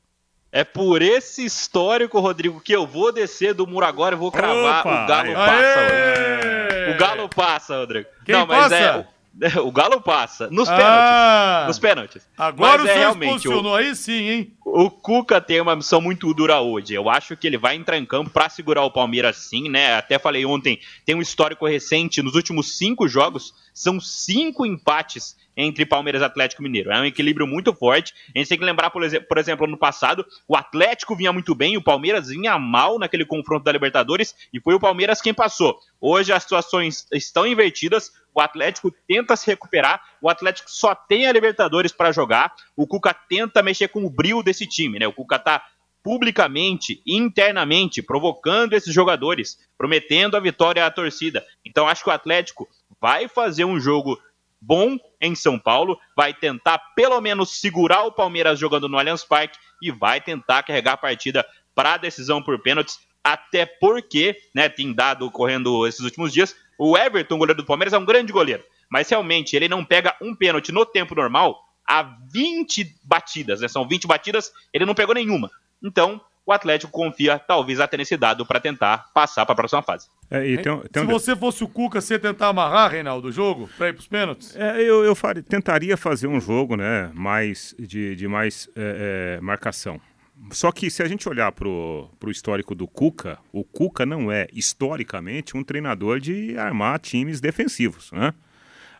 É por esse histórico, Rodrigo, que eu vou descer do muro agora e vou cravar Opa, o Galo aí. passa. Aê! Rodrigo. O Galo passa, Rodrigo. Quem Não, mas passa? é. O Galo passa. Nos pênaltis. Ah, Nos pênaltis. agora Mas o é realmente. se posicionou aí sim, hein? O Cuca tem uma missão muito dura hoje. Eu acho que ele vai entrar em campo para segurar o Palmeiras sim, né? Até falei ontem, tem um histórico recente. Nos últimos cinco jogos, são cinco empates entre Palmeiras e Atlético Mineiro. É um equilíbrio muito forte. A gente tem que lembrar, por exemplo, por exemplo, ano passado, o Atlético vinha muito bem, o Palmeiras vinha mal naquele confronto da Libertadores e foi o Palmeiras quem passou. Hoje as situações estão invertidas. O Atlético tenta se recuperar, o Atlético só tem a Libertadores para jogar. O Cuca tenta mexer com o brilho desse time, né? O Cuca tá publicamente, internamente, provocando esses jogadores, prometendo a vitória à torcida. Então acho que o Atlético vai fazer um jogo bom em São Paulo, vai tentar pelo menos segurar o Palmeiras jogando no Allianz Parque e vai tentar carregar a partida para a decisão por pênaltis, até porque, né, tem dado correndo esses últimos dias, o Everton, goleiro do Palmeiras, é um grande goleiro, mas realmente ele não pega um pênalti no tempo normal há 20 batidas, né? São 20 batidas, ele não pegou nenhuma. Então, o Atlético confia talvez até nesse dado para tentar passar para a próxima fase. É, tem, tem Se um... você fosse o Cuca, você tentar amarrar, Reinaldo, o jogo para ir para os pênaltis? É, eu, eu faria, tentaria fazer um jogo né, mais de, de mais é, é marcação. Só que se a gente olhar para o histórico do Cuca, o Cuca não é, historicamente, um treinador de armar times defensivos. Né?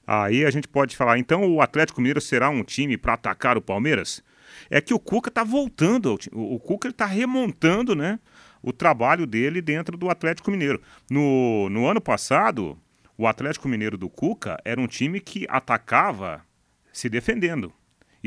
Aí a gente pode falar, então o Atlético Mineiro será um time para atacar o Palmeiras? É que o Cuca está voltando, o, o Cuca está remontando né, o trabalho dele dentro do Atlético Mineiro. No, no ano passado, o Atlético Mineiro do Cuca era um time que atacava se defendendo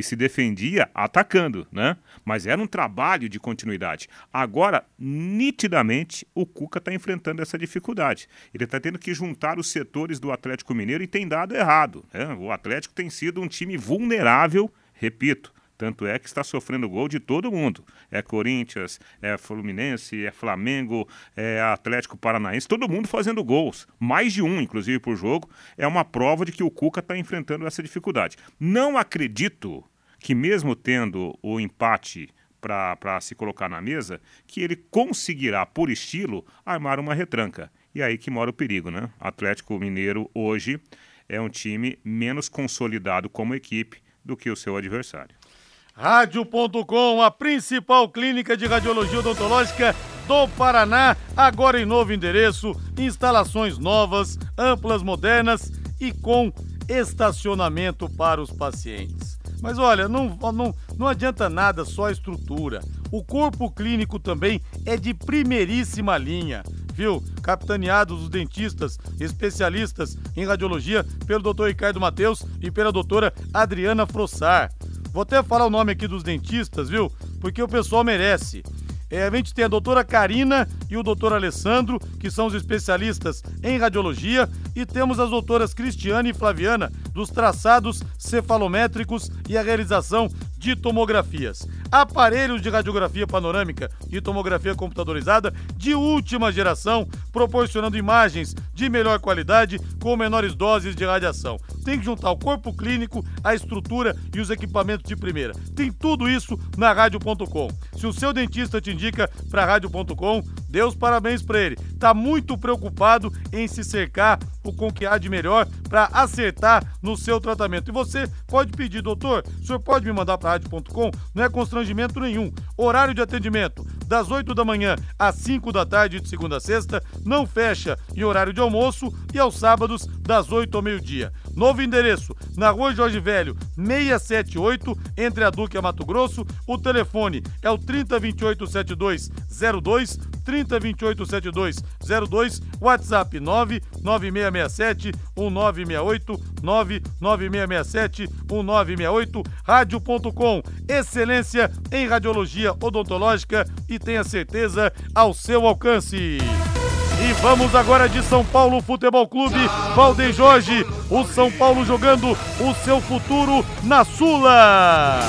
e se defendia atacando, né? Mas era um trabalho de continuidade. Agora, nitidamente, o Cuca está enfrentando essa dificuldade. Ele está tendo que juntar os setores do Atlético Mineiro e tem dado errado. Né? O Atlético tem sido um time vulnerável, repito, tanto é que está sofrendo gol de todo mundo. É Corinthians, é Fluminense, é Flamengo, é Atlético Paranaense, todo mundo fazendo gols. Mais de um, inclusive, por jogo. É uma prova de que o Cuca está enfrentando essa dificuldade. Não acredito que, mesmo tendo o empate para se colocar na mesa, que ele conseguirá, por estilo, armar uma retranca. E aí que mora o perigo, né? Atlético Mineiro hoje é um time menos consolidado como equipe do que o seu adversário. Rádio.com, a principal clínica de radiologia odontológica do Paraná, agora em novo endereço, instalações novas, amplas, modernas e com estacionamento para os pacientes. Mas olha, não, não, não adianta nada só a estrutura. O corpo clínico também é de primeiríssima linha, viu? Capitaneados os dentistas especialistas em radiologia pelo Dr. Ricardo Mateus e pela doutora Adriana Frossar. Vou até falar o nome aqui dos dentistas, viu? Porque o pessoal merece. É, a gente tem a doutora Karina e o doutor Alessandro, que são os especialistas em radiologia, e temos as doutoras Cristiane e Flaviana, dos traçados cefalométricos e a realização de tomografias. Aparelhos de radiografia panorâmica e tomografia computadorizada de última geração, proporcionando imagens de melhor qualidade com menores doses de radiação. Tem que juntar o corpo clínico, a estrutura e os equipamentos de primeira. Tem tudo isso na rádio.com. Se o seu dentista te indica para rádio.com, dê os parabéns para ele. Tá muito preocupado em se cercar o com que há de melhor para acertar no seu tratamento. E você pode pedir, doutor, o senhor pode me mandar para rádio.com? Não é constrangimento nenhum. Horário de atendimento das 8 da manhã às 5 da tarde de segunda a sexta, não fecha em horário de almoço e aos sábados das 8 ao meio-dia. Novo endereço, na rua Jorge Velho, 678, entre a Duque e a Mato Grosso. O telefone é o 30287202, 30287202, WhatsApp 99667 1968, 99667 1968, rádio.com, excelência em radiologia odontológica e tenha certeza ao seu alcance. E vamos agora de São Paulo Futebol Clube, Valdem Jorge, o São Paulo jogando o seu futuro na Sula.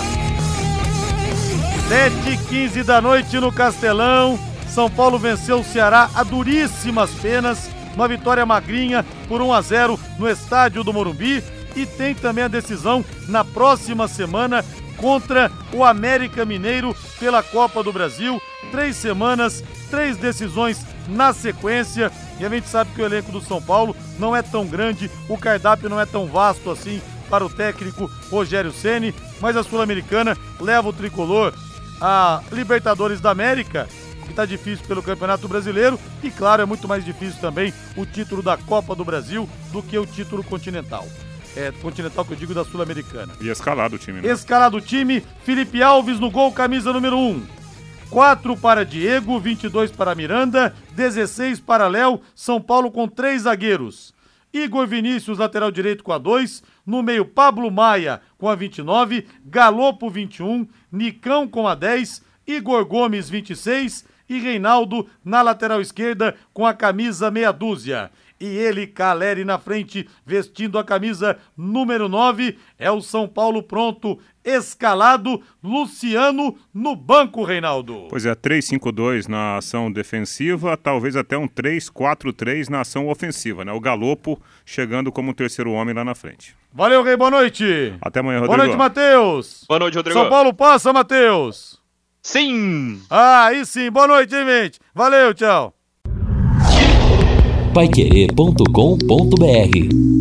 7h15 da noite no Castelão. São Paulo venceu o Ceará a duríssimas penas, uma vitória magrinha por 1 a 0 no estádio do Morumbi. E tem também a decisão na próxima semana contra o América Mineiro pela Copa do Brasil. Três semanas, três decisões na sequência. E a gente sabe que o elenco do São Paulo não é tão grande, o cardápio não é tão vasto assim para o técnico Rogério Ceni, mas a Sul-Americana leva o tricolor a Libertadores da América, que está difícil pelo Campeonato Brasileiro, e claro, é muito mais difícil também o título da Copa do Brasil do que o título continental. É, continental que eu digo da Sul-Americana. E escalado o time, né? Escalado o time, Felipe Alves no gol, camisa número 1. 4 para Diego, 22 para Miranda, 16 para Léo, São Paulo com três zagueiros. Igor Vinícius, lateral direito com a 2, no meio Pablo Maia com a 29, Galopo 21, Nicão com a 10, Igor Gomes 26 e Reinaldo na lateral esquerda com a camisa meia dúzia. E ele, Caleri, na frente, vestindo a camisa número 9. É o São Paulo pronto, escalado, Luciano no banco, Reinaldo. Pois é, 3-5-2 na ação defensiva, talvez até um 3-4-3 na ação ofensiva, né? O Galopo chegando como terceiro homem lá na frente. Valeu, Rei, boa noite. Até amanhã, Rodrigo. Boa noite, Matheus. Boa noite, Rodrigo. São Paulo passa, Matheus. Sim! Ah, aí sim. Boa noite, hein, gente? Valeu, tchau. Paiquerê.com.br